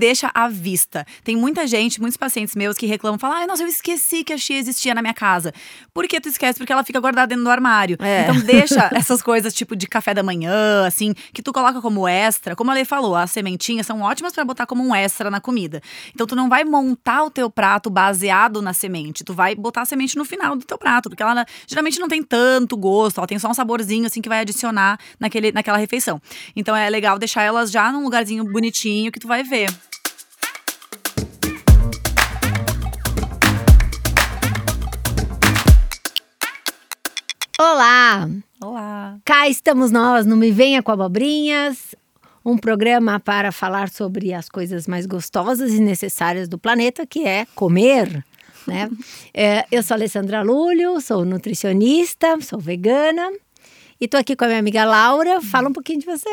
deixa à vista. Tem muita gente, muitos pacientes meus que reclamam, falam: ai, nossa, eu esqueci que a chia existia na minha casa. Por que tu esquece? Porque ela fica guardada dentro do armário. É. Então deixa essas coisas tipo de café da manhã, assim, que tu coloca como extra. Como a Lei falou, as sementinhas são ótimas para botar como um extra na comida. Então tu não vai montar o teu prato baseado na semente. Tu vai botar a semente no final do teu prato, porque ela geralmente não tem tanto gosto, ela tem só um saborzinho assim que vai adicionar naquele, naquela refeição. Então é legal deixar elas já num lugarzinho bonitinho que tu vai ver. Olá! Olá. Cá estamos nós no Me Venha com Abobrinhas, um programa para falar sobre as coisas mais gostosas e necessárias do planeta, que é comer. Né? É, eu sou Alessandra Lúlio, sou nutricionista, sou vegana e estou aqui com a minha amiga Laura. Fala um pouquinho de você.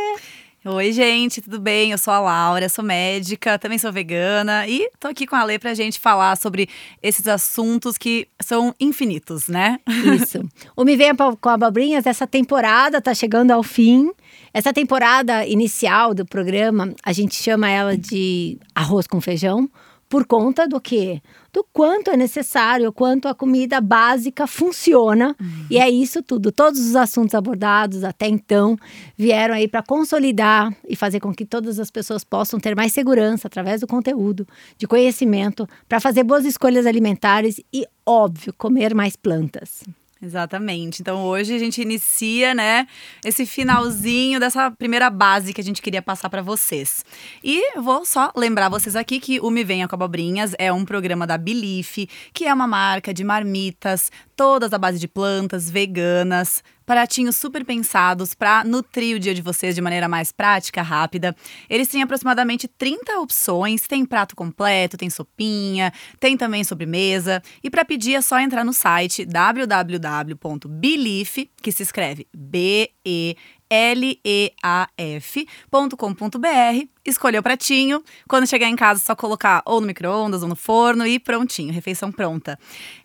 Oi, gente, tudo bem? Eu sou a Laura, sou médica, também sou vegana e tô aqui com a Lê pra gente falar sobre esses assuntos que são infinitos, né? Isso. O Me Venha com Abobrinhas, essa temporada tá chegando ao fim. Essa temporada inicial do programa, a gente chama ela de arroz com feijão, por conta do quê? Do quanto é necessário, o quanto a comida básica funciona. Uhum. E é isso tudo. Todos os assuntos abordados até então vieram aí para consolidar e fazer com que todas as pessoas possam ter mais segurança através do conteúdo, de conhecimento, para fazer boas escolhas alimentares e, óbvio, comer mais plantas. Exatamente. Então hoje a gente inicia, né, esse finalzinho dessa primeira base que a gente queria passar para vocês. E vou só lembrar vocês aqui que o Me Venha com Abobrinhas é um programa da Belief, que é uma marca de marmitas, todas à base de plantas, veganas, pratinhos super pensados para nutrir o dia de vocês de maneira mais prática, rápida. Eles têm aproximadamente 30 opções, tem prato completo, tem sopinha, tem também sobremesa. E para pedir é só entrar no site www.belief, que se escreve B E leaf.com.br, escolher o pratinho. Quando chegar em casa, é só colocar ou no micro-ondas ou no forno e prontinho, refeição pronta.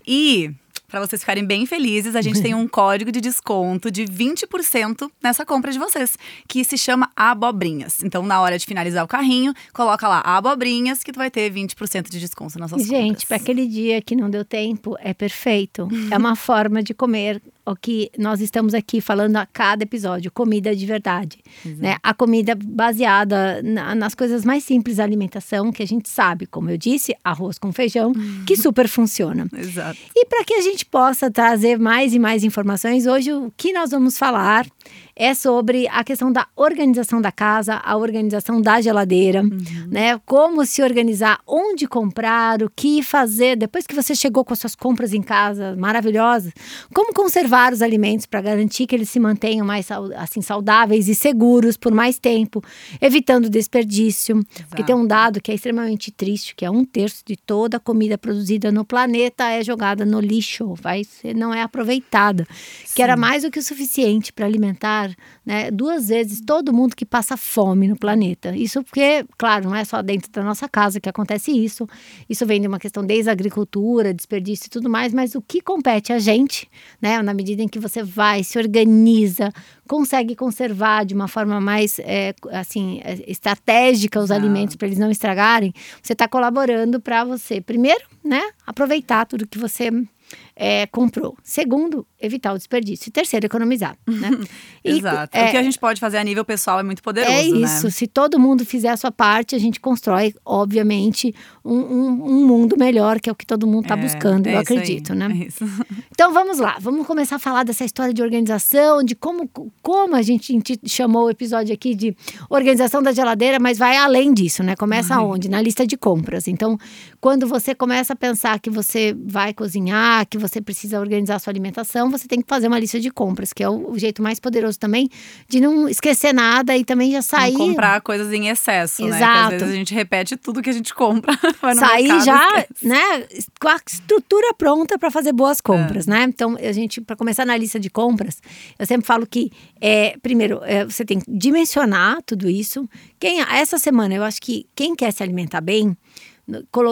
E para vocês ficarem bem felizes, a gente tem um código de desconto de 20% nessa compra de vocês, que se chama Abobrinhas. Então, na hora de finalizar o carrinho, coloca lá Abobrinhas, que tu vai ter 20% de desconto nas suas Gente, compras. para aquele dia que não deu tempo, é perfeito. é uma forma de comer o que nós estamos aqui falando a cada episódio, comida de verdade. Né? A comida baseada na, nas coisas mais simples da alimentação, que a gente sabe, como eu disse, arroz com feijão, que super funciona. Exato. E para que a gente possa trazer mais e mais informações, hoje o que nós vamos falar é sobre a questão da organização da casa, a organização da geladeira, uhum. né? Como se organizar, onde comprar, o que fazer depois que você chegou com as suas compras em casa maravilhosas, como conservar os alimentos para garantir que eles se mantenham mais assim saudáveis e seguros por mais tempo, evitando desperdício, Exato. porque tem um dado que é extremamente triste, que é um terço de toda a comida produzida no planeta é jogada no lixo, vai ser, não é aproveitada, Sim. que era mais do que o suficiente para alimentar né, duas vezes todo mundo que passa fome no planeta. Isso porque, claro, não é só dentro da nossa casa que acontece isso. Isso vem de uma questão desde a agricultura, desperdício e tudo mais, mas o que compete a gente, né, na medida em que você vai, se organiza, consegue conservar de uma forma mais é, assim estratégica os ah. alimentos para eles não estragarem, você está colaborando para você, primeiro, né, aproveitar tudo que você é, comprou. Segundo, evitar o desperdício. E terceiro, economizar. Né? E, Exato. É, o que a gente pode fazer a nível pessoal é muito poderoso. É isso. Né? Se todo mundo fizer a sua parte, a gente constrói, obviamente, um, um, um mundo melhor, que é o que todo mundo está é, buscando, eu acredito, aí, né? É então vamos lá, vamos começar a falar dessa história de organização, de como, como a gente chamou o episódio aqui de organização da geladeira, mas vai além disso, né? Começa uhum. onde? Na lista de compras. Então, quando você começa a pensar que você vai cozinhar, que você precisa organizar a sua alimentação, você tem que fazer uma lista de compras, que é o, o jeito mais poderoso também de não esquecer nada e também já sair. Não comprar coisas em excesso, Exato. né? Porque às vezes a gente repete tudo que a gente compra. sair já, esquece. né, com a estrutura pronta para fazer boas compras, é. né? Então, a gente, para começar na lista de compras, eu sempre falo que, é, primeiro, é, você tem que dimensionar tudo isso. Quem, essa semana, eu acho que quem quer se alimentar bem,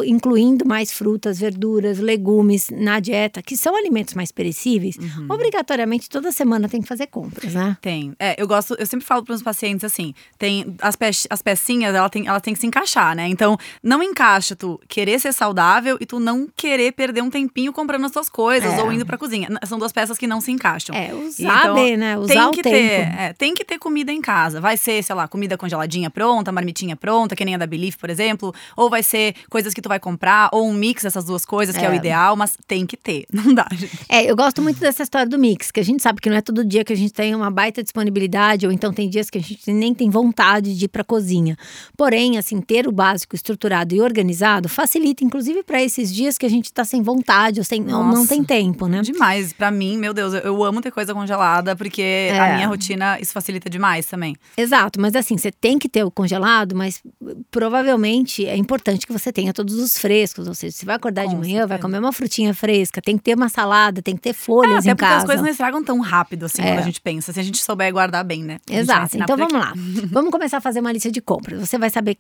incluindo mais frutas, verduras, legumes na dieta, que são alimentos mais perecíveis, uhum. obrigatoriamente toda semana tem que fazer compras, né? Tem. É, eu gosto, eu sempre falo para os pacientes assim, tem as, pe as pecinhas, ela tem, ela tem que se encaixar, né? Então, não encaixa tu querer ser saudável e tu não querer perder um tempinho comprando as tuas coisas é. ou indo pra cozinha. São duas peças que não se encaixam. É, usar então, bem, né? Usar tem que o ter, tempo. É, tem que ter comida em casa. Vai ser, sei lá, comida congeladinha pronta, marmitinha pronta, que nem a da Belief, por exemplo, ou vai ser coisas que tu vai comprar, ou um mix dessas duas coisas, que é, é o ideal, mas tem que ter. Não dá, gente. É, eu gosto muito dessa história do mix, que a gente sabe que não é todo dia que a gente tem uma baita disponibilidade, ou então tem dias que a gente nem tem vontade de ir pra cozinha. Porém, assim, ter o básico estruturado e organizado facilita, inclusive, para esses dias que a gente tá sem vontade ou sem, não, não tem tempo, né? Demais. Para mim, meu Deus, eu, eu, amo ter coisa congelada, porque é. a minha rotina, isso facilita demais também. Exato, mas assim, você tem que ter o congelado, mas provavelmente é importante que você tenha todos os frescos. Ou seja, você vai acordar Com de manhã, certeza. vai comer uma frutinha fresca, tem que ter uma salada, tem que ter folhas é, em casa. as coisas não estragam tão rápido assim é. quando a gente pensa, se a gente souber guardar bem, né? Exato. Então vamos lá. vamos começar a fazer uma lista de compras. Você vai saber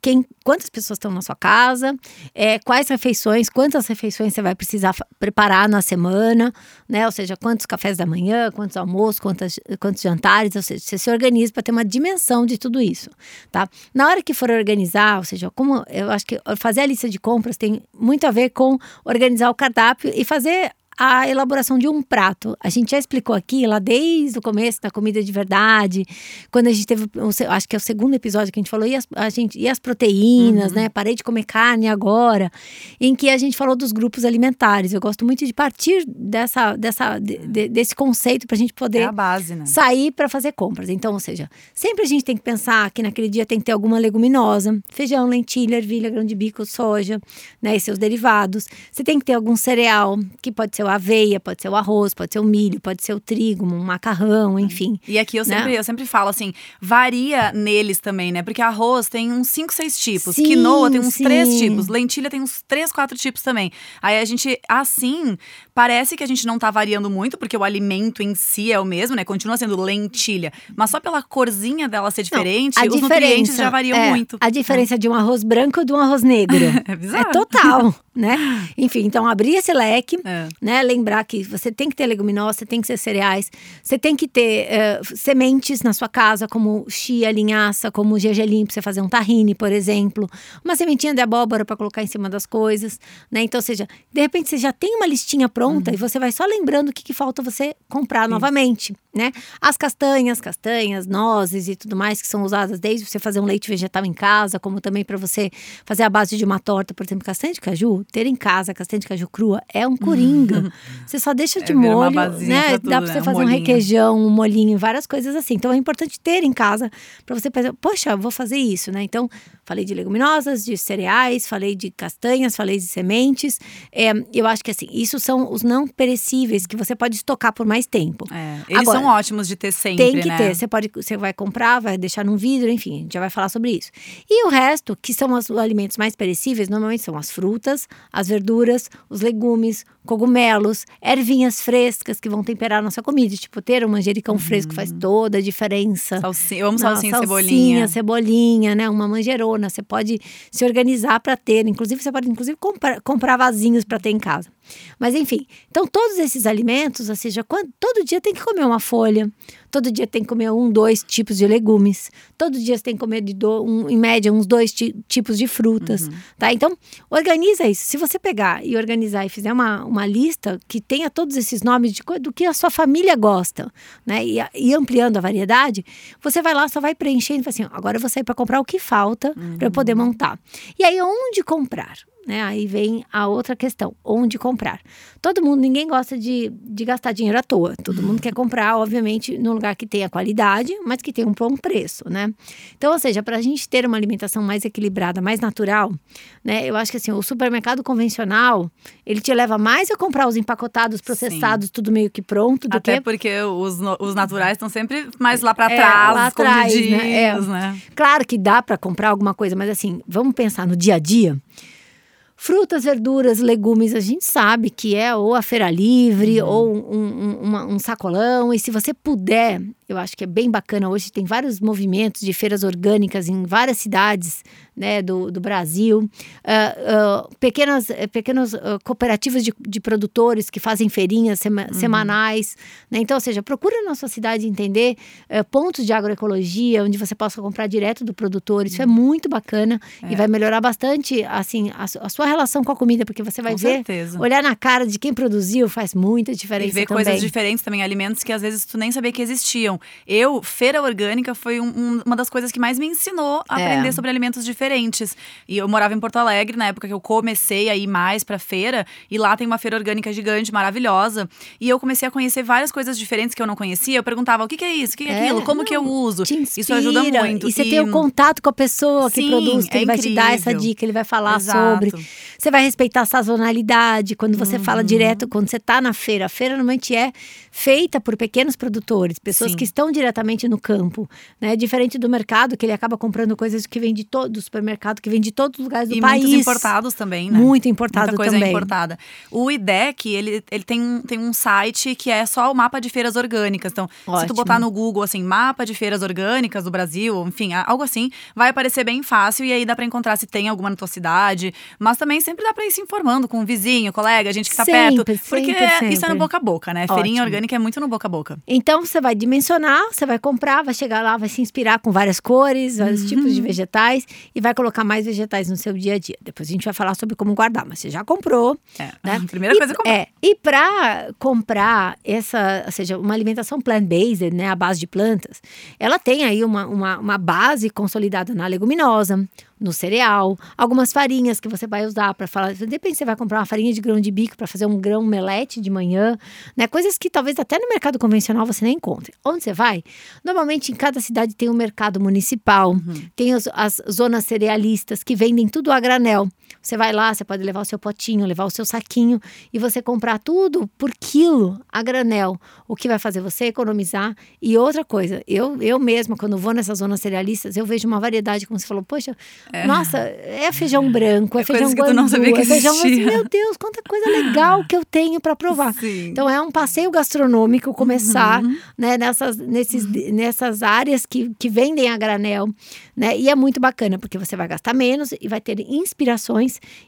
quem, quantas pessoas estão na sua casa, é, quais refeições, quantas refeições você vai precisar preparar na semana, né? Ou seja, quantos cafés da manhã, quantos almoços, quantos, quantos jantares, ou seja, você se organiza para ter uma dimensão de tudo isso, tá? Na hora que for organizar, ou seja, como eu acho que fazer a lista de compras tem muito a ver com organizar o cardápio e fazer a elaboração de um prato. A gente já explicou aqui, lá desde o começo da comida de verdade, quando a gente teve, acho que é o segundo episódio que a gente falou, e as, a gente, e as proteínas, uhum. né? Parei de comer carne agora, em que a gente falou dos grupos alimentares. Eu gosto muito de partir dessa, dessa, de, desse conceito para a gente poder é a base, né? sair para fazer compras. Então, ou seja, sempre a gente tem que pensar que naquele dia tem que ter alguma leguminosa, feijão, lentilha, ervilha, grão de bico, soja, né? E seus derivados. Você tem que ter algum cereal, que pode ser o aveia, pode ser o arroz, pode ser o milho, pode ser o trigo, um macarrão, enfim. E aqui eu né? sempre, eu sempre falo assim, varia neles também, né? Porque arroz tem uns 5, 6 tipos, sim, quinoa tem uns 3 tipos, lentilha tem uns 3, 4 tipos também. Aí a gente, assim, parece que a gente não tá variando muito, porque o alimento em si é o mesmo, né? Continua sendo lentilha. Mas só pela corzinha dela ser diferente, não, os nutrientes já variam é, muito. A diferença é. de um arroz branco e de um arroz negro. é bizarro. É total, né? Enfim, então abrir esse leque, é. né? Lembrar que você tem que ter leguminosa, você tem que ter cereais, você tem que ter uh, sementes na sua casa, como chia, linhaça, como gergelim, para você fazer um tahine, por exemplo. Uma sementinha de abóbora para colocar em cima das coisas, né? Então, ou seja, de repente você já tem uma listinha pronta uhum. e você vai só lembrando o que, que falta você comprar Sim. novamente, né? As castanhas, castanhas, nozes e tudo mais que são usadas desde você fazer um leite vegetal em casa, como também para você fazer a base de uma torta, por exemplo, castanha de caju, ter em casa castanha de caju crua é um coringa. Você só deixa de é, molho, né? Tudo, Dá pra você né? fazer um, um requeijão, um molhinho, várias coisas assim. Então é importante ter em casa para você pensar, poxa, vou fazer isso, né? Então, falei de leguminosas, de cereais, falei de castanhas, falei de sementes. É, eu acho que assim, isso são os não perecíveis que você pode estocar por mais tempo. É, eles Agora, são ótimos de ter sempre. Tem que né? ter. Você pode, você vai comprar, vai deixar num vidro, enfim, a gente já vai falar sobre isso. E o resto, que são os alimentos mais perecíveis, normalmente são as frutas, as verduras, os legumes, cogumelos, ervinhas frescas que vão temperar a nossa comida. Tipo, ter um manjericão uhum. fresco faz toda a diferença. Salsinha, eu amo salsinha, salsinha cebolinha. cebolinha, né? Uma manjerona. Você pode se organizar para ter. Inclusive, você pode inclusive comprar, comprar vasinhos para ter em casa. Mas enfim, então todos esses alimentos, ou seja, quando, todo dia tem que comer uma folha, todo dia tem que comer um, dois tipos de legumes, todo dia você tem que comer de do, um, em média uns dois tipos de frutas, uhum. tá? Então organiza isso. Se você pegar e organizar e fizer uma, uma lista que tenha todos esses nomes de do que a sua família gosta, né? E, e ampliando a variedade, você vai lá só vai preenchendo, e fala assim, agora eu vou sair para comprar o que falta uhum. para eu poder montar. E aí onde comprar? Né? Aí vem a outra questão: onde comprar? Todo mundo, ninguém gosta de, de gastar dinheiro à toa. Todo mundo quer comprar, obviamente, num lugar que tenha qualidade, mas que tenha um bom preço, né? Então, ou seja, para a gente ter uma alimentação mais equilibrada, mais natural, né? Eu acho que assim, o supermercado convencional, ele te leva mais a comprar os empacotados, processados, Sim. tudo meio que pronto, do Até que... porque os, os naturais estão sempre mais lá para trás, é, lá atrás, né? É. né? Claro que dá para comprar alguma coisa, mas assim, vamos pensar no dia a dia. Frutas, verduras, legumes, a gente sabe que é ou a feira livre uhum. ou um, um, uma, um, sacolão. E se você puder, eu acho que é bem bacana. Hoje tem vários movimentos de feiras orgânicas em várias cidades né, do, do Brasil, uh, uh, pequenas, pequenas uh, cooperativas de, de produtores que fazem feirinhas sema, uhum. semanais. Né? Então, ou seja, procura na sua cidade entender pontos de agroecologia, onde você possa comprar direto do produtor. Isso uhum. é muito bacana é. e vai melhorar bastante assim, a, a, sua relação com a comida, porque você vai com ver, certeza. olhar na cara de quem produziu faz muita diferença. E ver também. coisas diferentes também, alimentos que às vezes tu nem sabia que existiam. Eu, feira orgânica, foi um, um, uma das coisas que mais me ensinou a é. aprender sobre alimentos diferentes. E eu morava em Porto Alegre, na época que eu comecei a ir mais pra feira, e lá tem uma feira orgânica gigante, maravilhosa. E eu comecei a conhecer várias coisas diferentes que eu não conhecia. Eu perguntava, o que, que é isso? O que, que é, aquilo? Como não, que eu uso? isso ajuda muito. E você e... tem o contato com a pessoa que Sim, produz, que é ele vai te dar essa dica, ele vai falar Exato. sobre. Você vai respeitar a sazonalidade, quando você uhum. fala direto, quando você tá na feira. A feira normalmente é feita por pequenos produtores, pessoas Sim. que estão diretamente no campo, né? Diferente do mercado, que ele acaba comprando coisas que vêm de todo do supermercado, que vem de todos os lugares do e país. muitos importados também, né? Muito importado Muita coisa também. importada. O IDEC, ele, ele tem, um, tem um site que é só o mapa de feiras orgânicas. Então, Ótimo. se tu botar no Google, assim, mapa de feiras orgânicas do Brasil, enfim, algo assim, vai aparecer bem fácil e aí dá para encontrar se tem alguma na tua cidade. Mas também sempre dá para ir se informando com um vizinho, colega, gente que tá sempre, perto. Porque sempre, sempre. isso é no boca a boca, né? Ótimo. Feirinha orgânica é muito no boca a boca. Então, você vai dimensionar, você vai comprar, vai chegar lá, vai se inspirar com várias cores, vários uhum. tipos de vegetais e vai colocar mais vegetais no seu dia a dia. Depois a gente vai falar sobre como guardar, mas você já comprou. É. Né? Primeira e, coisa é comprar. É, e para comprar essa, ou seja, uma alimentação plant-based, né, a base de plantas, ela tem aí uma, uma, uma base consolidada na leguminosa, no cereal, algumas farinhas que você vai usar para falar. De repente você vai comprar uma farinha de grão de bico para fazer um grão melete de manhã, né? Coisas que talvez até no mercado convencional você nem encontre. Onde você vai? Normalmente em cada cidade tem um mercado municipal, uhum. tem as, as zonas cerealistas que vendem tudo a granel. Você vai lá, você pode levar o seu potinho, levar o seu saquinho e você comprar tudo por quilo a granel, o que vai fazer você economizar. E outra coisa, eu, eu mesma, quando vou nessas zonas cerealistas, eu vejo uma variedade, como você falou, poxa, é. Nossa, é feijão branco, é, é feijão guandu, não sabia que é feijão. Meu Deus, quanta coisa legal que eu tenho para provar. Sim. Então é um passeio gastronômico começar, uhum. né, nessas, nesses, uhum. nessas áreas que, que vendem a granel, né? E é muito bacana porque você vai gastar menos e vai ter inspirações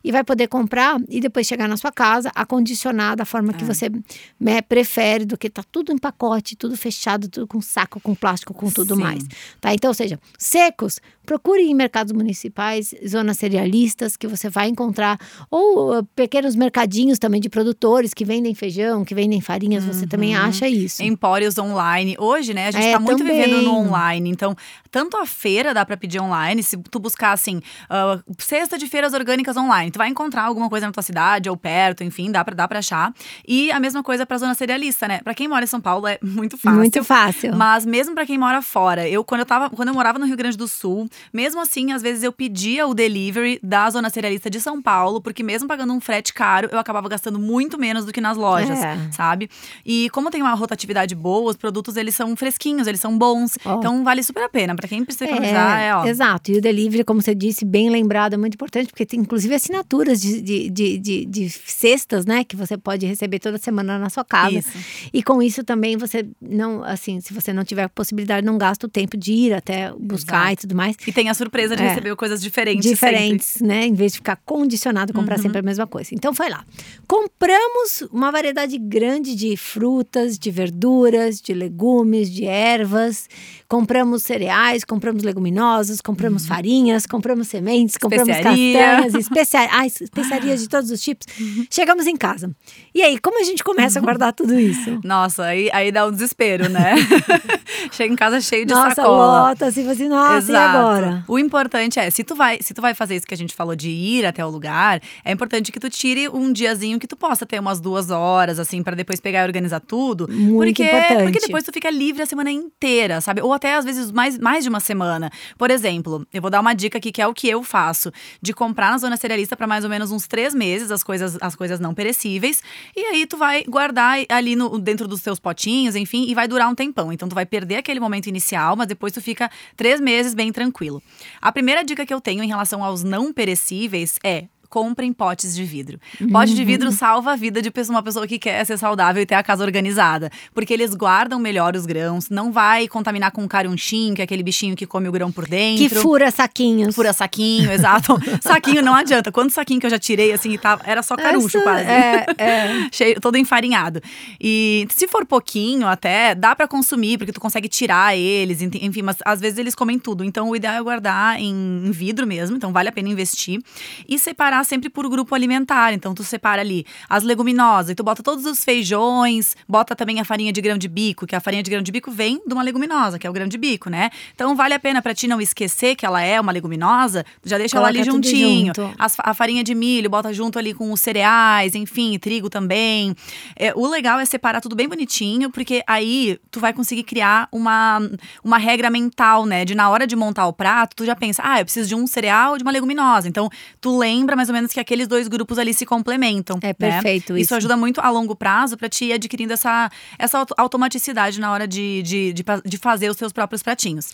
e vai poder comprar e depois chegar na sua casa acondicionar da forma que é. você né, prefere, do que tá tudo em pacote, tudo fechado, tudo com saco, com plástico, com tudo Sim. mais, tá? Então, ou seja, secos, procure em mercados municipais zonas cerealistas que você vai encontrar, ou uh, pequenos mercadinhos também de produtores que vendem feijão, que vendem farinhas, uhum. você também uhum. acha isso. Empórios online. Hoje, né, a gente é, tá muito também. vivendo no online, então tanto a feira dá para pedir online, se tu buscar assim, uh, cesta de feiras orgânicas online, tu vai encontrar alguma coisa na tua cidade ou perto, enfim, dá para dá para achar. E a mesma coisa para zona cerealista, né? Para quem mora em São Paulo é muito fácil. Muito fácil. Mas mesmo para quem mora fora, eu quando eu tava, quando eu morava no Rio Grande do Sul, mesmo assim, às vezes eu pedia o delivery da zona cerealista de São Paulo, porque mesmo pagando um frete caro, eu acabava gastando muito menos do que nas lojas, é. sabe? E como tem uma rotatividade boa, os produtos eles são fresquinhos, eles são bons, oh. então vale super a pena. Para quem precisa economizar, é, é, ó. Exato. E o delivery, como você disse, bem lembrado, é muito importante, porque tem inclusive assinaturas de, de, de, de, de cestas, né? Que você pode receber toda semana na sua casa. Isso. E com isso também você não, assim, se você não tiver possibilidade, não gasta o tempo de ir até buscar Exato. e tudo mais. E tem a surpresa de é. receber coisas diferentes diferentes. Sempre. né? Em vez de ficar condicionado a comprar uhum. sempre a mesma coisa. Então foi lá. Compramos uma variedade grande de frutas, de verduras, de legumes, de ervas. Compramos cereais, compramos leguminosas, compramos uhum. farinhas, compramos sementes, compramos castanhas, especia... ah, especiarias de todos os tipos. Chegamos em casa. E aí, como a gente começa a guardar tudo isso? Nossa, aí, aí dá um desespero, né? Chega em casa cheio de nossa, sacola. Nossa, lota, assim, assim, nossa, Exato. e agora? O importante é, se tu vai, se tu vai fazer isso que a gente falou de ir até o lugar, é importante que tu tire um diazinho que tu possa ter umas duas horas, assim, para depois pegar e organizar tudo. Muito porque, importante. Porque depois tu fica livre a semana inteira, sabe? Ou até às vezes mais, mais de uma semana. Por exemplo, eu vou dar uma dica aqui que é o que eu faço: de comprar na zona cerealista para mais ou menos uns três meses as coisas, as coisas não perecíveis. E aí tu vai guardar ali no, dentro dos teus potinhos, enfim, e vai durar um tempão. Então tu vai perder aquele momento inicial, mas depois tu fica três meses bem tranquilo. A primeira dica que eu tenho em relação aos não perecíveis é comprem potes de vidro. Pote de Uhum. vidro salva a vida de uma pessoa que quer ser saudável e ter a casa organizada. Porque eles guardam melhor os grãos, não vai contaminar com carunchim, que é aquele bichinho que come o grão por dentro. Que fura saquinhos. Fura saquinho, exato. saquinho não adianta. Quanto saquinho que eu já tirei, assim, tava, era só caruncho Essa- quase. É, é. Cheio, todo enfarinhado. E se for pouquinho até, dá pra consumir, porque tu consegue tirar eles, enfim, mas às vezes eles comem tudo. Então o ideal é guardar em, em vidro mesmo, então vale a pena investir. E separar sempre por grupo alimentar. Então tu separa ali as leguminosas, e tu bota todos os feijões, bota também a farinha de grão de bico, que a farinha de grão de bico vem de uma leguminosa, que é o grão de bico, né? Então vale a pena pra ti não esquecer que ela é uma leguminosa, já deixa ela ali Coloca juntinho. As a farinha de milho, bota junto ali com os cereais, enfim, trigo também. É, o legal é separar tudo bem bonitinho, porque aí tu vai conseguir criar uma, uma regra mental, né? De na hora de montar o prato, tu já pensa, ah, eu preciso de um cereal de uma leguminosa. Então, tu lembra mais ou menos que aqueles dois grupos ali se complementam. É né? perfeito Isso isso. ajuda muito a longo prazo pra te ir adquirindo essa, essa auto- automaticidade na hora de, de, de, de fazer os seus próprios pratinhos.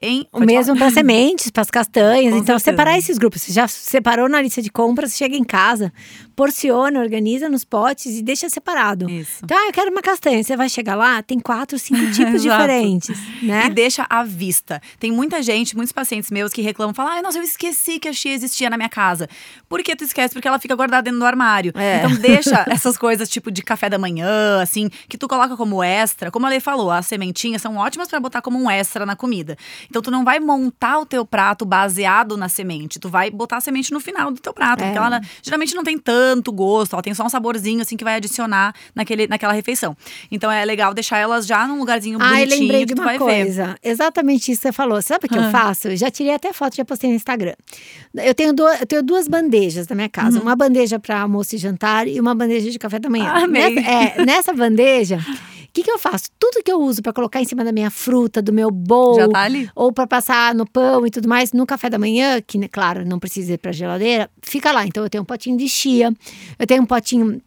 Em, O mesmo para sementes, para as castanhas. Com então, certeza. separar esses grupos. Você já separou na lista de compras, chega em casa, porciona, organiza nos potes e deixa separado. Isso. Então, ah, eu quero uma castanha. Você vai chegar lá, tem quatro, cinco tipos diferentes, né? E deixa à vista. Tem muita gente, muitos pacientes meus que reclamam, falam: ai, nossa, eu esqueci que a chia existia na minha casa. Por que tu esquece? Porque ela fica guardada dentro do armário. É. Então deixa essas coisas, tipo de café da manhã, assim, que tu coloca como extra. Como a Lei falou, as sementinhas são ótimas pra botar como um extra na comida. Então tu não vai montar o teu prato baseado na semente. Tu vai botar a semente no final do teu prato. É. Porque ela geralmente não tem tanto gosto, ela tem só um saborzinho, assim, que vai adicionar naquele, naquela refeição. Então é legal deixar elas já num lugarzinho Ah, bonitinho lembrei que de uma vai ver. coisa. Exatamente isso que você falou. Sabe o que eu Ah. faço? Eu já tirei até foto, já postei no Instagram. Eu tenho, du- eu tenho duas bandejas na minha casa. Uhum. Uma bandeja para almoço e jantar e uma bandeja de café da manhã. Amei. Nessa, é, nessa bandeja, que, que eu faço? Tudo que eu uso para colocar em cima da minha fruta, do meu bowl, Já tá ou para passar no pão e tudo mais, no café da manhã, que, né, claro, não precisa ir para geladeira, fica lá. Então, eu tenho um potinho de chia, eu tenho um potinho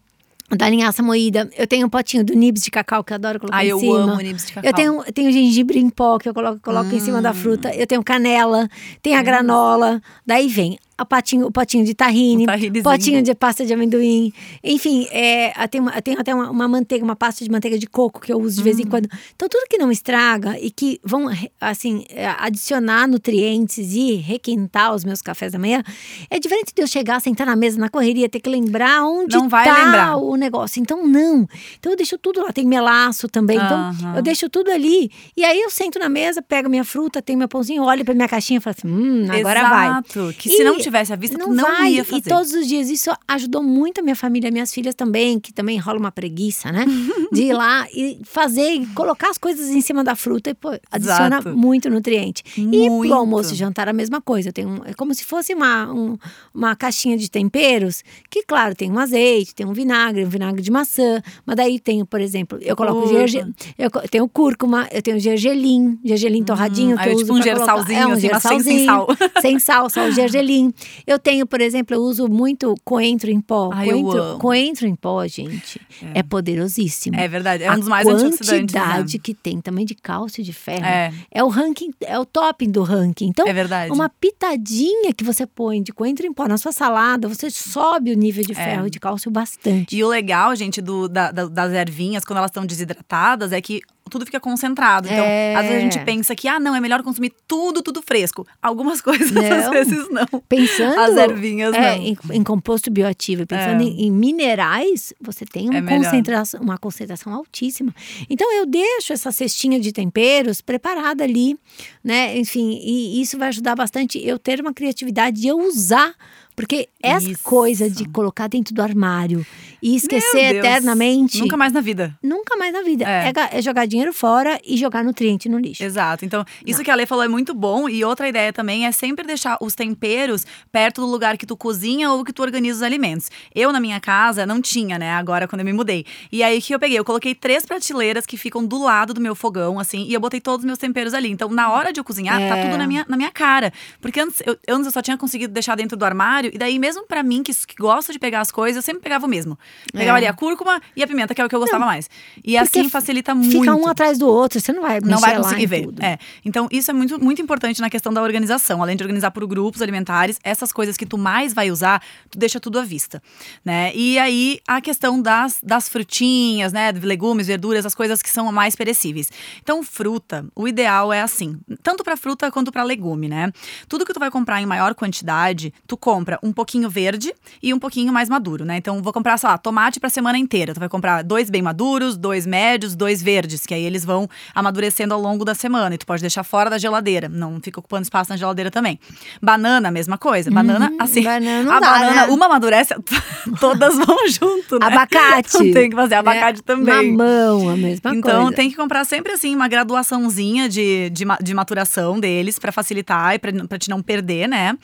da linhaça moída, eu tenho um potinho do nibs de cacau, que eu adoro colocar em eu cima. amo nibs de cacau. Eu tenho, eu tenho gengibre em pó que eu coloco, coloco em cima da fruta. Eu tenho canela, tem a granola. Daí vem a patinho, o potinho de tahine, tahinezinho. potinho de pasta de amendoim. Enfim, é, eu tenho, eu tenho até uma, uma manteiga, uma pasta de manteiga de coco que eu uso de vez Hum. em quando. Então, tudo que não estraga e que vão, assim, é, adicionar nutrientes e requentar os meus cafés da manhã, é diferente de eu chegar, sentar na mesa, na correria, ter que lembrar onde Não vai tá lembrar. o negócio. Então, não. Então, eu deixo tudo lá. Tem melaço também. Então, Aham. eu deixo tudo ali. E aí, eu sento na mesa, pego minha fruta, tenho meu pãozinho, olho pra minha caixinha e falo assim, hum, agora vai. Exato. Que se E não tivesse a vista, tu não vai. ia fazer. E todos os dias. Isso ajudou muito a minha família, minhas filhas também, que também rola uma preguiça, né? De ir lá e fazer, e colocar as coisas em cima da fruta e, pô, adiciona Exato. muito nutriente. E Muito. pro almoço e jantar a mesma coisa. Tem um, é como se fosse uma, um- uma caixinha de temperos, que, claro, tem um azeite, tem um vinagre, um vinagre de maçã. Mas daí tem, por exemplo, eu coloco gerge, eu tenho cúrcuma, eu tenho gergelim, gergelim torradinho, que aí eu é uso tipo um pra colocar- gersalzinho, é, um assim, mas sem- gersalzinho, sal. sem sal, só o gergelim. Eu tenho, por exemplo, eu uso muito coentro em pó. Ai, coentro, coentro em pó, gente, é, poderosíssimo. É verdade. É um A dos mais antioxidantes. né? quantidade que tem também de cálcio e de ferro. É. É o ranking, é o topping do ranking. Então, É verdade. uma pitadinha que você põe de coentro em pó na sua salada, você sobe o nível de ferro e de cálcio bastante. E o legal, gente, do, da- da- das ervinhas, quando elas estão desidratadas, é que tudo fica concentrado. Então, É. às vezes a gente pensa que, ah, não, é melhor consumir tudo, tudo fresco. Algumas coisas, Não. às vezes, não. Pensando As ervinhas, é, não. em, em composto bioativo, pensando É. em, em minerais, você tem uma É melhor. concentração, uma concentração altíssima. Então eu deixo essa cestinha de temperos preparada ali, né? Enfim, e isso vai ajudar bastante eu ter uma criatividade de eu usar. Porque essa Isso. coisa de colocar dentro do armário e esquecer eternamente. Nunca mais na vida. Nunca mais na vida. É. É. é jogar dinheiro fora e jogar nutriente no lixo. Exato. Então, isso que a Lê falou é muito bom. E outra ideia também é sempre deixar os temperos perto do lugar que tu cozinha ou que tu organiza os alimentos. Eu, na minha casa, não tinha, né? Agora, quando eu me mudei. E aí, o que eu peguei? Eu coloquei três prateleiras que ficam do lado do meu fogão, assim, e eu botei todos os meus temperos ali. Então, na hora de eu cozinhar, tá É. tudo na minha, na minha cara. Porque antes eu, antes eu só tinha conseguido deixar dentro do armário E daí, mesmo pra mim, que, que gosto de pegar as coisas, eu sempre pegava o mesmo. Pegava É. ali a cúrcuma e a pimenta, que é o que eu gostava mais. E assim facilita muito. Fica um atrás do outro, você não vai não vai conseguir ver. É. Então, isso é muito, muito importante na questão da organização. Além de organizar por grupos alimentares, essas coisas que tu mais vai usar, tu deixa tudo à vista. Né? E aí, a questão das, das frutinhas, né? Legumes, verduras, as coisas que são mais perecíveis. Então, fruta, o ideal é assim, tanto para fruta quanto para legume, né? Tudo que tu vai comprar em maior quantidade, tu compra um pouquinho verde e um pouquinho mais maduro, né? Então, vou comprar, sei lá, tomate pra semana inteira. Tu vai comprar dois bem maduros, dois médios, dois verdes, que aí eles vão amadurecendo ao longo da semana. E tu pode deixar fora da geladeira, não fica ocupando espaço na geladeira também. Banana, mesma coisa. Banana, assim. banana não a dá, banana, né? uma amadurece, todas vão junto, né? Abacate. Então tem que fazer abacate né? também. Mamão, a mesma Então coisa. tem que comprar sempre assim uma graduaçãozinha de, de, de maturação deles pra facilitar e pra pra te não perder, né?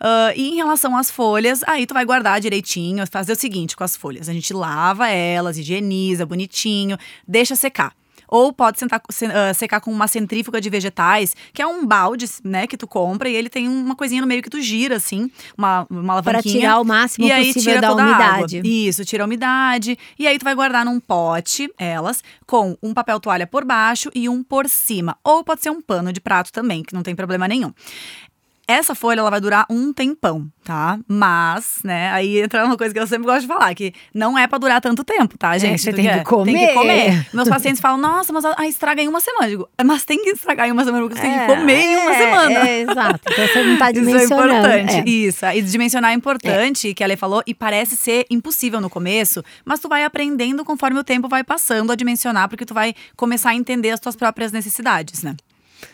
Ah, e em relação às folhas, aí tu vai guardar direitinho, fazer o seguinte com as folhas: a gente lava elas, higieniza bonitinho, deixa secar. Ou pode sentar- se- ah, secar com uma centrífuga de vegetais, que é um balde, né, que tu compra e ele tem uma coisinha no meio que tu gira, assim, uma, uma Para alavanquinha. tirar o máximo E aí possível tira da toda a umidade. água. Isso, tira a umidade. E aí tu vai guardar num pote elas com um papel toalha por baixo e um por cima. Ou pode ser um pano de prato também, que não tem problema nenhum. Essa folha ela vai durar um tempão, tá? Mas, né, aí entra uma coisa que eu sempre gosto de falar, que não é pra durar tanto tempo, tá, gente? você Tu tem que comer. Tem que comer. Meus pacientes falam, nossa, mas ah, estraga em uma semana. Eu digo, mas tem que estragar em uma semana, porque você tem que comer em uma é, semana. É, exato. Então você não está Isso é dimensionando. importante. é. Isso. E dimensionar é importante, que a Lê falou, e parece ser impossível no começo, mas tu vai aprendendo conforme o tempo vai passando a dimensionar, porque tu vai começar a entender as tuas próprias necessidades, né?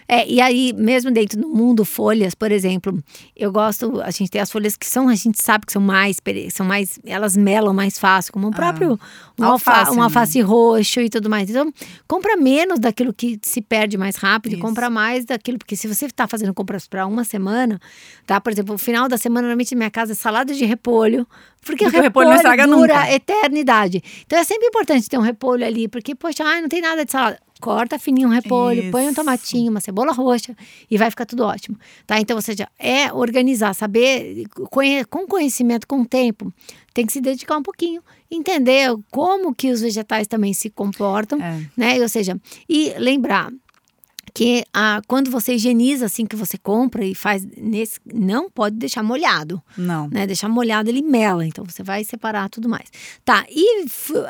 É, e aí, mesmo dentro do mundo folhas, por exemplo, eu gosto, a gente tem as folhas que são, a gente sabe que são mais, são mais, elas melam mais fácil, como o próprio um, alfa, Alface, um né? alface roxo e tudo mais. Então, compra menos daquilo que se perde mais rápido e Isso. compra mais daquilo, porque se você está fazendo compras para uma semana, tá? Por exemplo, o final da semana, normalmente na minha casa é salada de repolho, porque, Porque o o repolho não dura nunca. eternidade. Então é sempre importante ter um repolho ali, porque, poxa, ai, não tem nada de salada. Corta fininho um repolho, põe um Isso. tomatinho, uma cebola roxa e vai ficar tudo ótimo, tá? Então, ou seja, é organizar, saber, conhe- com conhecimento, com o tempo, tem que se dedicar um pouquinho, entender como que os vegetais também se comportam, É. né? Ou seja, e lembrar que ah, quando você higieniza assim que você compra e faz nesse, não pode deixar molhado Não. né? Deixar molhado, ele mela. Então você vai separar tudo mais. Tá, e,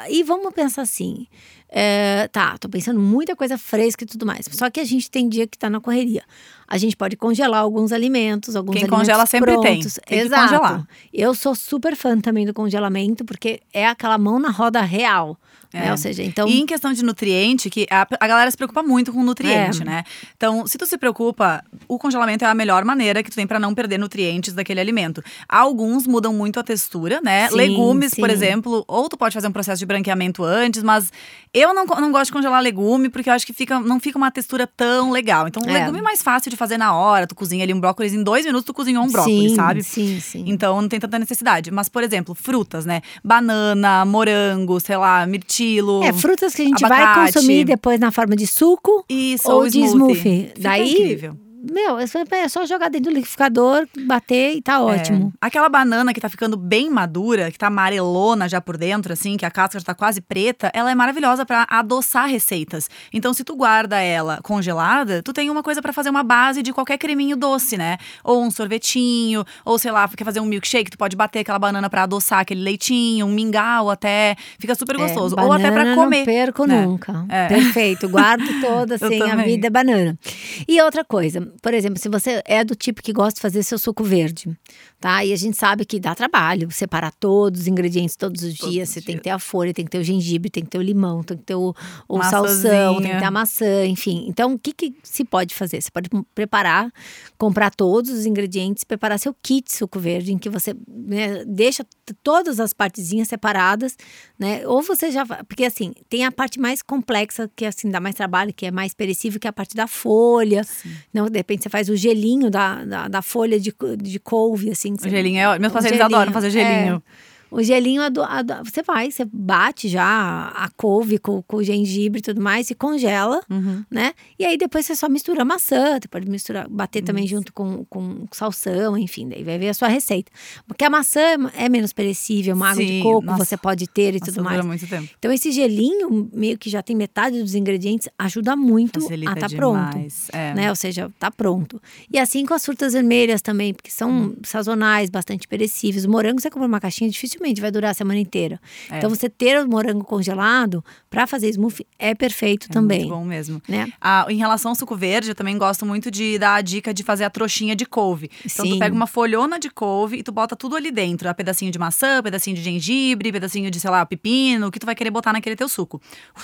e vamos pensar assim. é, tá, tô pensando muita coisa fresca e tudo mais. Só que a gente tem dia que tá na correria. A gente pode congelar alguns alimentos, alguns Quem alimentos congela sempre tem. prontos. Tem que Exato. congelar. Eu sou super fã também do congelamento, porque é aquela mão na roda real. Né? É. Ou seja, então. E em questão de nutriente, que a, a galera se preocupa muito com nutriente, É. né? Então, se tu se preocupa, o congelamento é a melhor maneira que tu tem pra não perder nutrientes daquele alimento. Alguns mudam muito a textura, né? Sim, Legumes, por sim. exemplo, ou tu pode fazer um processo de branqueamento antes, mas eu não, não gosto de congelar legume porque eu acho que fica, não fica uma textura tão legal. Então, o É. legume é mais fácil de fazer na hora. Tu cozinha ali um brócolis em dois minutos, tu cozinhou um brócolis, sim, sabe? Sim, sim. Então não tem tanta necessidade. Mas, por exemplo, frutas, né? Banana, morango, sei lá, mirtilo. É, frutas que a gente vai abacate. consumir depois na forma de suco Isso, ou ou de smoothie. smoothie. Daí, incrível. Meu, é só- é só jogar dentro do liquidificador, bater e tá ótimo. É. Aquela banana que tá ficando bem madura, que tá amarelona já por dentro, assim, que a casca já tá quase preta, ela é maravilhosa pra adoçar receitas. Então, se tu guarda ela congelada, tu tem uma coisa pra fazer uma base de qualquer creminho doce, né? Ou um sorvetinho, ou sei lá, quer fazer um milkshake, tu pode bater aquela banana pra adoçar aquele leitinho, um mingau até. Fica super gostoso. É, ou até pra banana comer. Não perco né? nunca. É. Perfeito. Guardo toda, assim, a vida é banana. E outra coisa, por exemplo, se você é do tipo que gosta de fazer seu suco verde, tá? E a gente sabe que dá trabalho separar todos os ingredientes todos os Todos dias. os Você tem dias. que ter a folha, tem que ter o gengibre, tem que ter o limão, tem que ter o, o salsão, tem que ter a maçã, enfim. Então, o que, que se pode fazer? Você pode preparar, comprar todos os ingredientes, preparar seu kit suco verde, em que você né, deixa todas as partezinhas separadas, né? Ou você já. Porque assim, tem a parte mais complexa, que assim, dá mais trabalho, que é mais perecível, que é a parte da folha. Não, de repente você faz o gelinho da, da, da folha de, de couve, assim. O gelinho é ótimo. Meus pacientes adoram fazer gelinho. é. O gelinho, ado- ado- você vai, você bate já a couve com, com o gengibre e tudo mais, e congela, Uhum. né? E aí depois você só mistura a maçã, você pode misturar, bater também junto com, com salsão, enfim, daí vai ver a sua receita. Porque a maçã é menos perecível, uma água de Sim, coco nossa. você pode ter e tudo mais. muito tempo. Então, esse gelinho, meio que já tem metade dos ingredientes, ajuda muito Facilita a estar pronto. demais. É. Né? Ou seja, tá pronto. E assim com as frutas vermelhas também, porque são Uhum. sazonais, bastante perecíveis. O morango, você compra uma caixinha, dificilmente vai durar a semana inteira. É. Então, você ter o morango congelado para fazer smoothie é perfeito É também. Muito bom mesmo. Né? Ah, em relação ao suco verde, eu também gosto muito de dar a dica de fazer a trouxinha de couve. Então Sim. tu pega uma folhona de couve e tu bota tudo ali dentro. Um pedacinho de maçã, pedacinho de gengibre, pedacinho de, sei lá, pepino, o que tu vai querer botar naquele teu suco.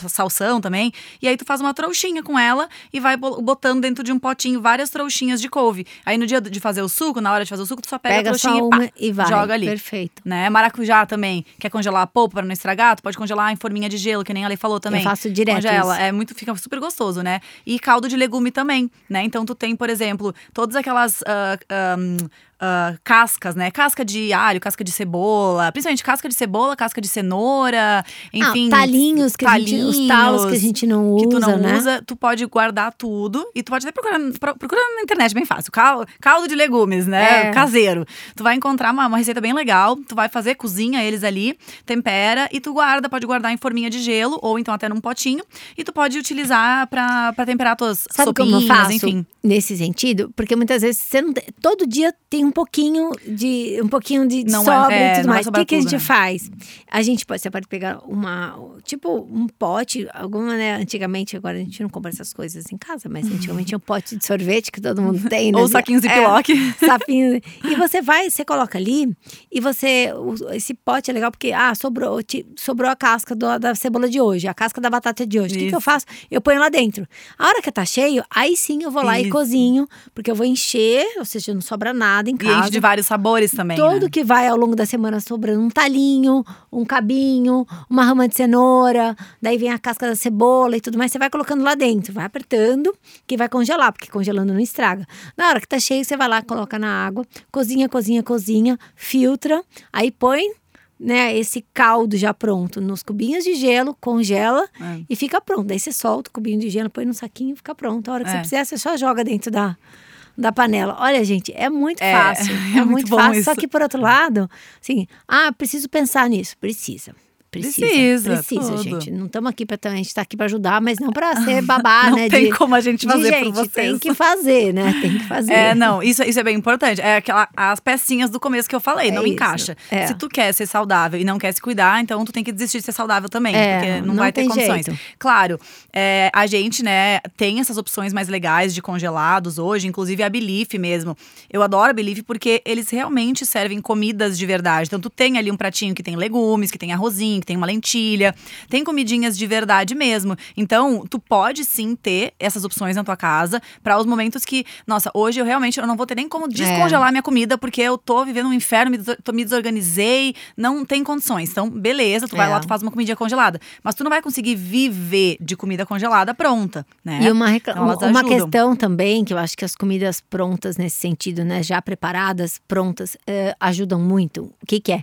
Salsão também. E aí tu faz uma trouxinha com ela e vai bo- botando dentro de um potinho várias trouxinhas de couve. Aí no dia de fazer o suco, na hora de fazer o suco, tu só pega, a Pega trouxinha só e pá, uma e vai. joga ali. Perfeito. Né? Maracujá também. Quer congelar a polpa para não estragar? Tu pode congelar em forminha de gelo, que nem a Lei falou também. Eu faço direto Congela. isso. É muito, fica super gostoso, né? E caldo de legume também, né? Então tu tem, por exemplo, todas aquelas ah, ahn, ah, cascas, né? Casca de alho, casca de cebola, principalmente casca de cebola, casca de cenoura, enfim. ah, talinhos, que a gente, os talos que a gente não usa, que tu não né? usa, tu pode guardar tudo e tu pode até procurar, pro- procura na internet, bem fácil. Cal- Caldo de legumes, né? É. Caseiro. Tu vai encontrar uma, uma receita bem legal, tu vai fazer, cozinha eles ali, tempera e tu guarda, pode guardar em forminha de gelo ou então até num potinho e tu pode utilizar pra, pra temperar tuas Sabe como sopinhas, eu faço enfim. nesse sentido? Porque muitas vezes você não tem- todo dia tem um pouquinho de um pouquinho de Não é- sobra é, e tudo não vai mais. O que, que a tudo, gente né? faz? A gente pode, você pode pegar uma tipo um pote, alguma né, antigamente agora a gente não compra essas coisas em casa, mas antigamente tinha um pote de sorvete que todo mundo tem, né? Ou saquinhos de É, piloque. sapinho. E você vai, você coloca ali e você. Esse pote é legal porque, ah, sobrou, sobrou a casca do- da cebola de hoje, a casca da batata de hoje. O que, que eu faço? Eu ponho lá dentro. A hora que tá cheio, aí sim eu vou lá e Isso. cozinho, porque eu vou encher, ou seja, não sobra nada em E casa. enche de vários sabores também. Todo né? que vai ao longo da semana sobrando um talinho, um cabinho, uma rama de cenoura, daí vem a casca da cebola e tudo mais, você vai colocando lá dentro, vai apertando, que vai congelar, porque congelando não estraga. Na hora que tá cheio, você vai lá, coloca na água, cozinha, cozinha, cozinha, filtra, aí põe né, esse caldo já pronto nos cubinhos de gelo, congela É. e fica pronto. Daí você solta o cubinho de gelo, põe no saquinho e fica pronto. A hora que você É. precisar, você só joga dentro da, da panela. Olha, gente, é muito É, fácil. é É, muito muito fácil. Só isso. que, por outro lado, assim, ah, preciso pensar nisso. Precisa. Precisa, Precisa, precisa, gente. Não estamos aqui para a gente está aqui para ajudar, mas não para ser babá, Não né? tem de, como a gente de fazer gente, por vocês. tem que fazer, né? Tem que fazer. É, não, isso, isso é bem importante. É aquela, as pecinhas do começo que eu falei, É não isso, encaixa. é. Se tu quer ser saudável e não quer se cuidar, então tu tem que desistir de ser saudável também, É, porque não, não vai ter condições. jeito. Claro, é, a gente, né, tem essas opções mais legais de congelados hoje, inclusive a Belief mesmo. Eu adoro a Belief porque eles realmente servem comidas de verdade. Então tu tem ali um pratinho que tem legumes, que tem arrozinho, que tem uma lentilha, tem comidinhas de verdade mesmo. Então, tu pode sim ter essas opções na tua casa para os momentos que, nossa, hoje eu realmente eu não vou ter nem como descongelar minha comida porque eu tô vivendo um inferno, me, me desorganizei, não tem condições. Então, beleza, tu vai É. lá, tu faz uma comidinha congelada, mas tu não vai conseguir viver de comida congelada pronta, né? E uma, Então, uma questão também, que eu acho que as comidas prontas nesse sentido, né, já preparadas, prontas, eh, ajudam muito. O que que é?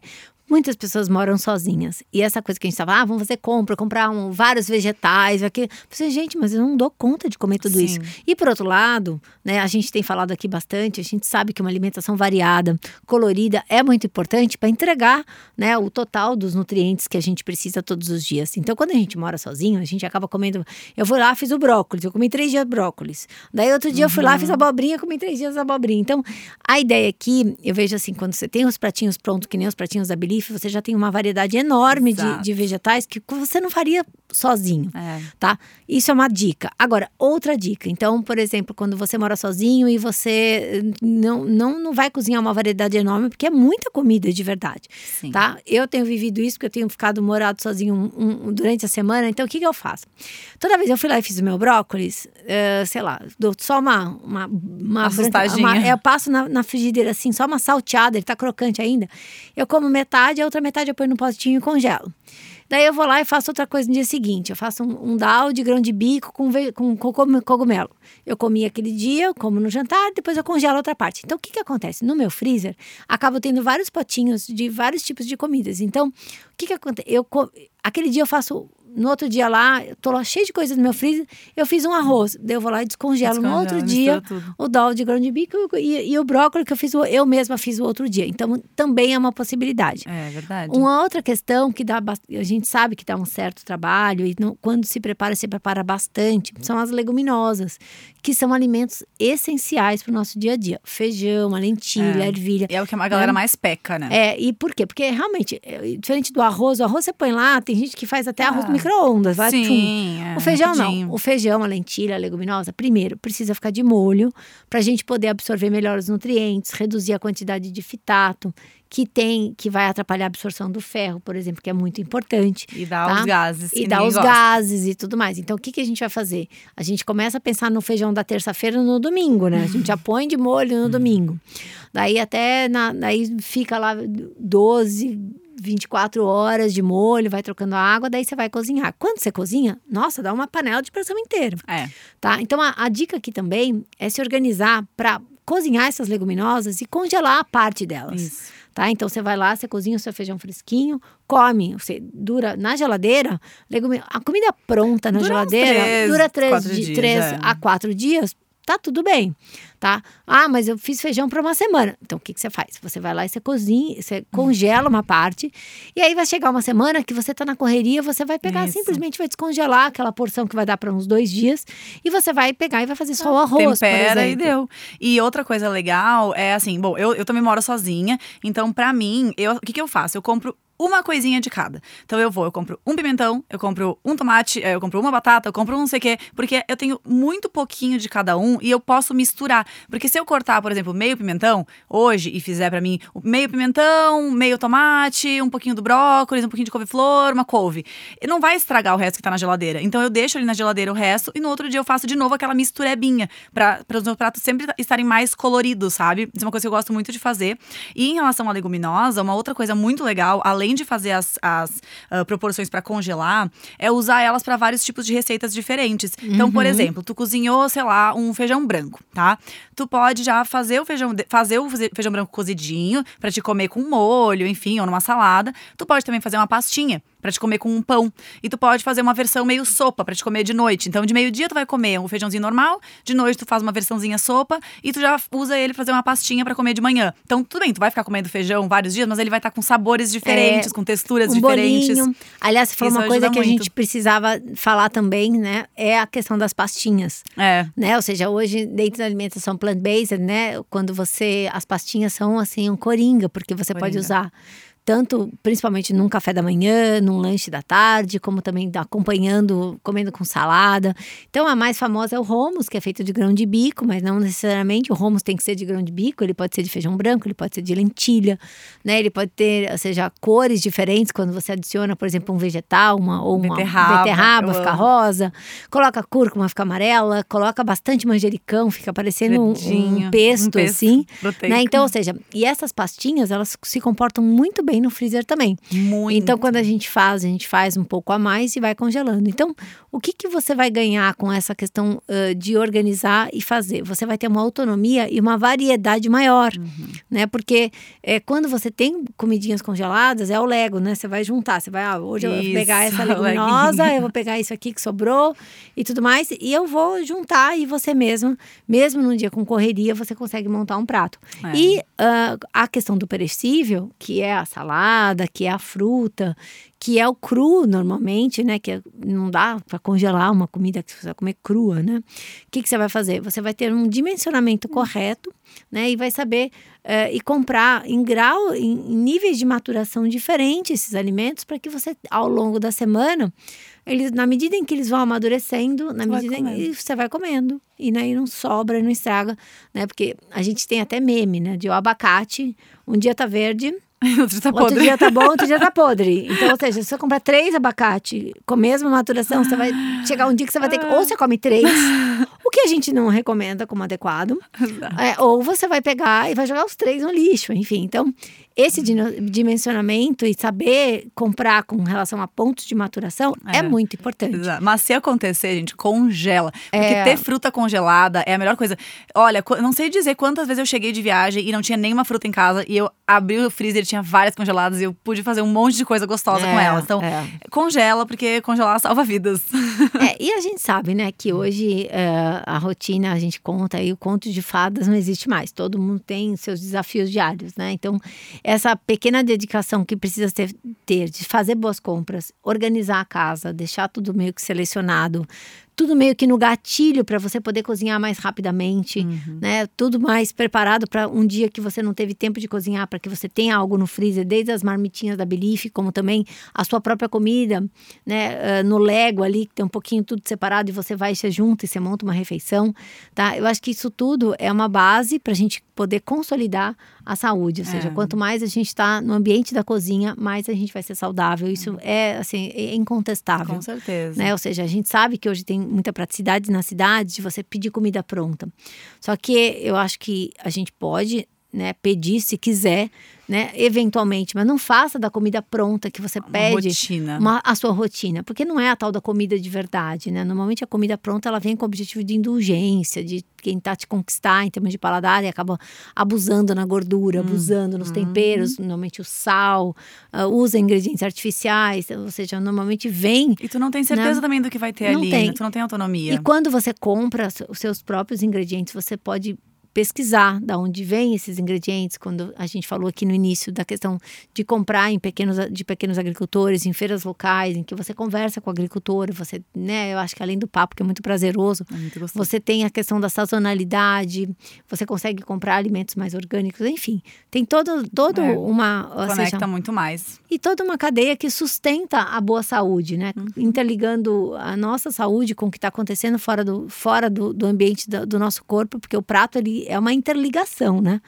Muitas pessoas moram sozinhas. E essa coisa que a gente estava, ah, vamos fazer compra, comprar um- vários vegetais, aqui. Você, gente, mas eu não dou conta de comer tudo Sim. isso. E por outro lado, né, a gente tem falado aqui bastante, a gente sabe que uma alimentação variada, colorida, é muito importante para entregar né, o total dos nutrientes que a gente precisa todos os dias. Então, quando a gente mora sozinho, a gente acaba comendo. Eu fui lá, fiz o brócolis, eu comi três dias brócolis. Daí, outro dia, eu fui lá, Uhum. fiz abobrinha, comi três dias abobrinha. Então, a ideia aqui, eu vejo assim, quando você tem os pratinhos prontos, que nem os pratinhos da Você já tem uma variedade enorme de, de vegetais que você não faria sozinho É. tá? Isso é uma dica. Agora, outra dica. Então, por exemplo, quando você mora sozinho e você eh, não, não, não vai cozinhar uma variedade enorme, porque é muita comida de verdade, Sim. tá? Eu tenho vivido isso, porque eu tenho ficado morado sozinho um- um- durante a semana. Então, o que, que eu faço? Toda vez eu fui lá e fiz o meu brócolis, eh, sei lá, dou só uma... Uma, uma, uma- eu passo na, na frigideira assim, só uma salteada, ele tá crocante ainda. Eu como metade metade, a outra metade eu ponho no potinho e congelo. Daí eu vou lá e faço outra coisa no dia seguinte. Eu faço um, um dal de grão de bico com, com cogumelo. Eu comi aquele dia, eu como no jantar, depois eu congelo outra parte. Então, o que, que acontece? No meu freezer, acabo tendo vários potinhos de vários tipos de comidas. Então, o que, que acontece? Eu, aquele dia eu faço no outro dia lá, eu tô lá cheio de coisas no meu freezer, eu fiz um arroz. Daí eu vou lá e descongelo. Descongela, no outro dia, o dal de grão de bico e, e, o brócolis que eu fiz, eu mesma fiz o outro dia. Então, também é uma possibilidade. É verdade. Uma outra questão que dá, a gente sabe que dá um certo trabalho e não, quando se prepara, se prepara bastante, são as leguminosas, que são alimentos essenciais para o nosso dia a dia. Feijão, a lentilha, é. ervilha. E é o que a galera é. mais peca, né? É, e por quê? Porque realmente, é, diferente do arroz, o arroz você põe lá, tem gente que faz até ah. arroz no micro-ondas, vai Sim, é, O feijão não. O feijão, a lentilha, a leguminosa, primeiro, precisa ficar de molho para a gente poder absorver melhor os nutrientes, reduzir a quantidade de fitato que tem, que vai atrapalhar a absorção do ferro, por exemplo, que é muito importante. E dá tá? os gases. E dá os gosta. gases e tudo mais. Então, o que, que a gente vai fazer? A gente começa a pensar no feijão da terça-feira no domingo, né? A gente já põe de molho no domingo. Daí até, na, daí fica lá 12, 24 horas de molho, vai trocando a água, daí você vai cozinhar. Quando você cozinha, nossa, dá uma panela de pressão inteira. É. Tá? Então a, a dica aqui também é se organizar para cozinhar essas leguminosas e congelar a parte delas. Isso. Tá? Então você vai lá, você cozinha o seu feijão fresquinho, come, você dura na geladeira, legume, a comida pronta na dura geladeira três, dura três, dias, de, três é. a quatro dias tá tudo bem, tá? Ah, mas eu fiz feijão para uma semana. Então, o que, que você faz? Você vai lá e você cozinha, você congela uma parte, e aí vai chegar uma semana que você tá na correria, você vai pegar, Isso. simplesmente vai descongelar aquela porção que vai dar para uns dois dias, e você vai pegar e vai fazer só o arroz, Tempera e deu. E outra coisa legal é assim, bom, eu, eu também moro sozinha, então para mim, eu, o que, que eu faço? Eu compro uma coisinha de cada. Então eu vou, eu compro um pimentão, eu compro um tomate, eh, eu compro uma batata, eu compro um não sei o quê, porque eu tenho muito pouquinho de cada um e eu posso misturar. Porque se eu cortar, por exemplo, meio pimentão hoje e fizer para mim meio pimentão, meio tomate, um pouquinho do brócolis, um pouquinho de couve-flor, uma couve, não vai estragar o resto que tá na geladeira. Então eu deixo ali na geladeira o resto e no outro dia eu faço de novo aquela misturebinha para os meus pratos sempre estarem mais coloridos, sabe? Isso é uma coisa que eu gosto muito de fazer. E em relação à leguminosa, uma outra coisa muito legal, além além de fazer as, as uh, proporções para congelar, é usar elas para vários tipos de receitas diferentes. Então, uhum. por exemplo, tu cozinhou, sei lá, um feijão branco, tá? Tu pode já fazer o feijão, fazer o feijão branco cozidinho para te comer com molho, enfim, ou numa salada. Tu pode também fazer uma pastinha para te comer com um pão. E tu pode fazer uma versão meio sopa para te comer de noite. Então, de meio-dia tu vai comer um feijãozinho normal, de noite tu faz uma versãozinha sopa e tu já usa ele pra fazer uma pastinha para comer de manhã. Então, tudo bem, tu vai ficar comendo feijão vários dias, mas ele vai estar tá com sabores diferentes, é, com texturas um diferentes. Bolinho. Aliás, foi uma coisa que muito. a gente precisava falar também, né? É a questão das pastinhas. É. Né? Ou seja, hoje dentro da alimentação plant-based, né, quando você as pastinhas são assim um coringa, porque você coringa. pode usar tanto principalmente num café da manhã, num lanche da tarde, como também acompanhando, comendo com salada. Então a mais famosa é o hummus, que é feito de grão de bico, mas não necessariamente o hummus tem que ser de grão de bico, ele pode ser de feijão branco, ele pode ser de lentilha, né? Ele pode ter, ou seja, cores diferentes quando você adiciona, por exemplo, um vegetal, uma ou uma beterraba, beterraba fica rosa, coloca cúrcuma, fica amarela, coloca bastante manjericão, fica parecendo um, um, pesto, um, pesto, assim, né? Então, ou seja, e essas pastinhas, elas se comportam muito bem no freezer também. Muito. Então, quando a gente faz, a gente faz um pouco a mais e vai congelando. Então, o que, que você vai ganhar com essa questão uh, de organizar e fazer? Você vai ter uma autonomia e uma variedade maior, uhum. né? Porque é, quando você tem comidinhas congeladas, é o Lego, né? Você vai juntar, você vai, ah, hoje isso, eu vou pegar essa leguminosa, eu vou pegar isso aqui que sobrou e tudo mais, e eu vou juntar e você mesmo, mesmo num dia com correria, você consegue montar um prato. É. E uh, a questão do perecível, que é a salada, salada, que é a fruta, que é o cru normalmente, né? Que é, não dá para congelar uma comida que você vai comer crua, né? O que, que você vai fazer? Você vai ter um dimensionamento correto, né? E vai saber uh, e comprar em grau, em, em níveis de maturação diferentes esses alimentos para que você, ao longo da semana, eles, na medida em que eles vão amadurecendo, na medida em que você vai comendo. E aí não sobra, não estraga, né? Porque a gente tem até meme, né? De o abacate, um dia tá verde, outro dia tá podre. Outro dia tá bom, outro dia tá podre. Então, ou seja, se você comprar três abacate com a mesma maturação, você vai chegar um dia que você vai ter que. Ou você come três, O que a gente não recomenda como adequado. É, ou você vai pegar e vai jogar os três no lixo, enfim. Então, esse dimensionamento e saber comprar com relação a pontos de maturação é, é muito importante. Exato. Mas se acontecer, gente, congela. Porque é. ter fruta congelada é a melhor coisa. Olha, não sei dizer quantas vezes eu cheguei de viagem e não tinha nenhuma fruta em casa e eu abri o freezer tinha várias congeladas e eu pude fazer um monte de coisa gostosa é, com elas. Então, é. congela, porque congelar salva vidas. É, e a gente sabe, né, que hoje é, a rotina, a gente conta aí, o conto de fadas não existe mais. Todo mundo tem seus desafios diários, né? Então, essa pequena dedicação que precisa ter, ter de fazer boas compras, organizar a casa, deixar tudo meio que selecionado, tudo meio que no gatilho para você poder cozinhar mais rapidamente, uhum. né? Tudo mais preparado para um dia que você não teve tempo de cozinhar, para que você tenha algo no freezer, desde as marmitinhas da Belief, como também a sua própria comida, né? Uh, no Lego ali, que tem um pouquinho tudo separado e você vai se junta e você monta uma refeição, tá? Eu acho que isso tudo é uma base para a gente poder consolidar a saúde, ou seja, é. quanto mais a gente está no ambiente da cozinha, mais a gente vai ser saudável. Isso é assim é incontestável. Com certeza. Né? Ou seja, a gente sabe que hoje tem muita praticidade na cidade de você pedir comida pronta. Só que eu acho que a gente pode né, pedir se quiser, né, eventualmente, mas não faça da comida pronta que você pede uma, a sua rotina, porque não é a tal da comida de verdade, né? Normalmente a comida pronta ela vem com o objetivo de indulgência, de quem tá te conquistar em termos de paladar e acaba abusando na gordura, hum, abusando nos hum. temperos, normalmente o sal, uh, usa ingredientes artificiais, ou seja, normalmente vem. E tu não tem certeza né? também do que vai ter não ali, tem. Né? tu não tem autonomia. E quando você compra os seus próprios ingredientes, você pode pesquisar da onde vêm esses ingredientes, quando a gente falou aqui no início da questão de comprar em pequenos, de pequenos agricultores, em feiras locais, em que você conversa com o agricultor, você, né, eu acho que além do papo, que é muito prazeroso, é muito você tem a questão da sazonalidade, você consegue comprar alimentos mais orgânicos, enfim, tem todo, todo é, uma... Conecta seja, muito mais. E toda uma cadeia que sustenta a boa saúde, né, uhum. interligando a nossa saúde com o que está acontecendo fora do, fora do, do ambiente do, do nosso corpo, porque o prato, ele é uma interligação, né?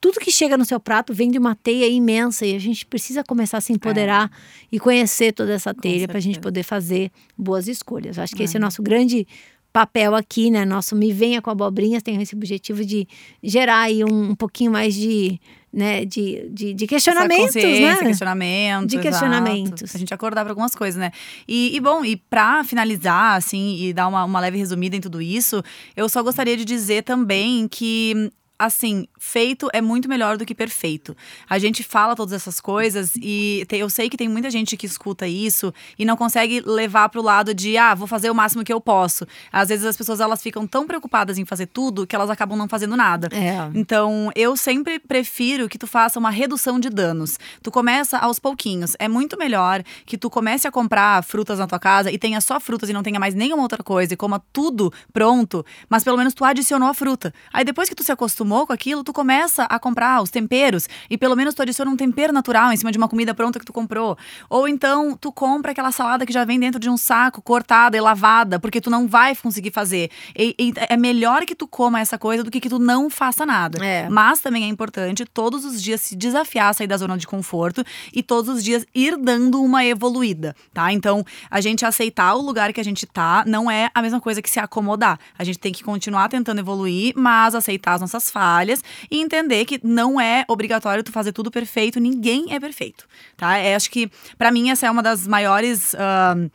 Tudo que chega no seu prato vem de uma teia imensa e a gente precisa começar a se empoderar é. e conhecer toda essa teia para a gente poder fazer boas escolhas. Acho que é. esse é o nosso grande papel aqui, né? Nosso Me Venha com Abobrinhas tem esse objetivo de gerar aí um, um pouquinho mais de né, de, de, de questionamentos, né? questionamentos. De questionamentos. Exato. A gente acordar para algumas coisas, né? E, e bom, e para finalizar, assim, e dar uma, uma leve resumida em tudo isso, eu só gostaria de dizer também que assim, feito é muito melhor do que perfeito. A gente fala todas essas coisas e eu sei que tem muita gente que escuta isso e não consegue levar pro lado de, ah, vou fazer o máximo que eu posso. Às vezes as pessoas elas ficam tão preocupadas em fazer tudo que elas acabam não fazendo nada. É. Então, eu sempre prefiro que tu faça uma redução de danos. Tu começa aos pouquinhos. É muito melhor que tu comece a comprar frutas na tua casa e tenha só frutas e não tenha mais nenhuma outra coisa e coma tudo pronto, mas pelo menos tu adicionou a fruta. Aí depois que tu se acostuma acostumou com aquilo, tu começa a comprar os temperos e pelo menos tu adiciona um tempero natural em cima de uma comida pronta que tu comprou. Ou então tu compra aquela salada que já vem dentro de um saco, cortada e lavada, porque tu não vai conseguir fazer. E, e é melhor que tu coma essa coisa do que que tu não faça nada. É. Mas também é importante todos os dias se desafiar a sair da zona de conforto e todos os dias ir dando uma evoluída, tá? Então, a gente aceitar o lugar que a gente tá não é a mesma coisa que se acomodar. A gente tem que continuar tentando evoluir, mas aceitar as nossas falhas e entender que não é obrigatório tu fazer tudo perfeito, ninguém é perfeito, tá? É, acho que para mim essa é uma das maiores uh,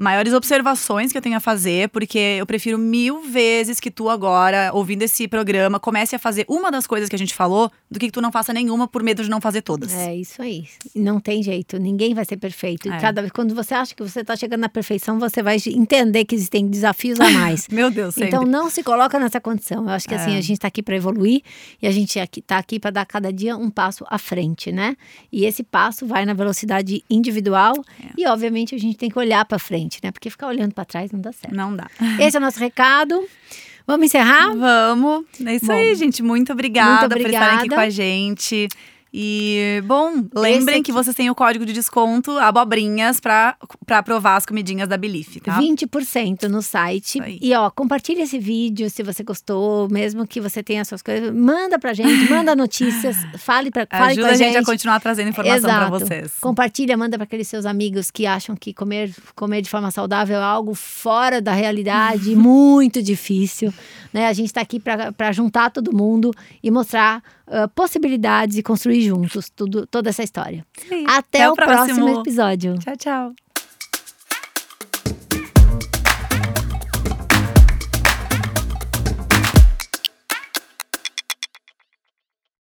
maiores observações que eu tenho a fazer, porque eu prefiro mil vezes que tu agora, ouvindo esse programa, comece a fazer uma das coisas que a gente falou, do que, que tu não faça nenhuma por medo de não fazer todas. É isso aí. Não tem jeito, ninguém vai ser perfeito. E é. cada vez quando você acha que você está chegando na perfeição, você vai entender que existem desafios a mais. Meu Deus, sempre. Então não se coloca nessa condição. Eu acho que assim, é. assim, a gente está aqui para evoluir e a gente está aqui para dar cada dia um passo à frente, né? E esse passo vai na velocidade individual é. e obviamente a gente tem que olhar para frente frente, né? Porque ficar olhando para trás não dá certo. Não dá. Esse é o nosso recado. Vamos encerrar? Vamos. É isso Bom, aí, gente. Muito obrigada, muito obrigada por estarem aqui com a gente. E, bom, lembrem que vocês têm o código de desconto abobrinhas pra, pra provar as comidinhas da Belief, tá? 20% no site. Aí. E ó, compartilha esse vídeo se você gostou, mesmo que você tenha suas coisas. Manda pra gente, manda notícias, fale, pra, fale Ajuda com a a gente gente. a continuar trazendo informação pra Exato. vocês. Compartilha, manda para aqueles seus amigos que acham que comer, comer de forma saudável é algo fora da realidade, muito difícil. Né? A gente está aqui para juntar todo mundo e mostrar ah, possibilidades e construir juntos tudo, toda essa história. Sim. Até, Até o o próximo. próximo episódio. Tchau, tchau.